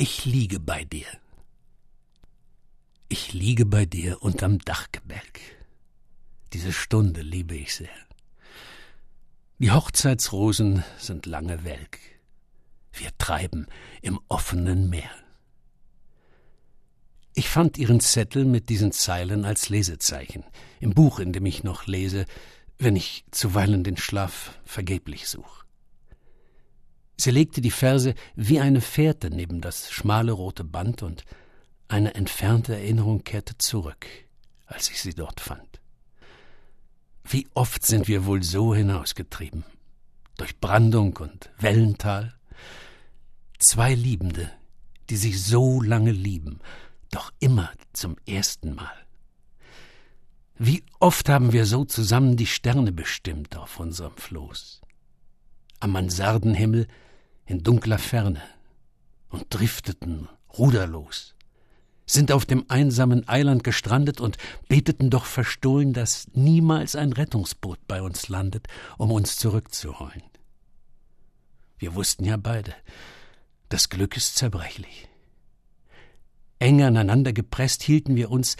Ich liege bei dir. Ich liege bei dir unterm Dachgebälk. Diese Stunde liebe ich sehr. Die Hochzeitsrosen sind lange welk. Wir treiben im offenen Meer. Ich fand ihren Zettel mit diesen Zeilen als Lesezeichen im Buch, in dem ich noch lese, wenn ich zuweilen den Schlaf vergeblich such. Sie legte die Verse wie eine Fährte neben das schmale rote Band und eine entfernte Erinnerung kehrte zurück, als ich sie dort fand. Wie oft sind wir wohl so hinausgetrieben, durch Brandung und Wellental, zwei Liebende, die sich so lange lieben, doch immer zum ersten Mal. Wie oft haben wir so zusammen die Sterne bestimmt auf unserem Floß. Am Mansardenhimmel in dunkler Ferne und drifteten ruderlos, sind auf dem einsamen Eiland gestrandet und beteten doch verstohlen, dass niemals ein Rettungsboot bei uns landet, um uns zurückzuholen. Wir wussten ja beide, das Glück ist zerbrechlich. Eng aneinander gepresst hielten wir uns,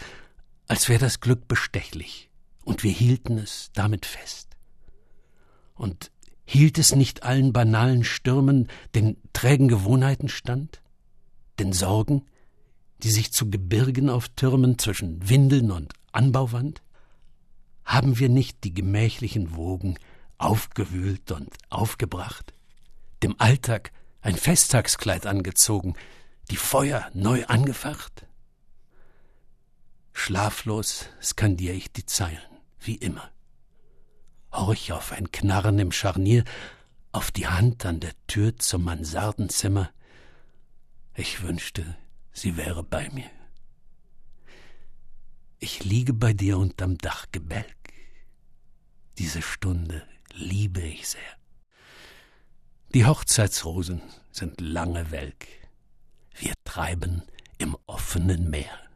als wäre das Glück bestechlich, und wir hielten es damit fest. Und Hielt es nicht allen banalen Stürmen, den trägen Gewohnheiten stand? Den Sorgen, die sich zu Gebirgen auftürmen zwischen Windeln und Anbauwand? Haben wir nicht die gemächlichen Wogen aufgewühlt und aufgebracht? Dem Alltag ein Festtagskleid angezogen, die Feuer neu angefacht? Schlaflos skandiere ich die Zeilen, wie immer horch auf ein Knarren im Scharnier, auf die Hand an der Tür zum Mansardenzimmer. Ich wünschte, sie wäre bei mir. Ich liege bei dir unterm Dachgebälk. Diese Stunde liebe ich sehr. Die Hochzeitsrosen sind lange welk. Wir treiben im offenen Meer.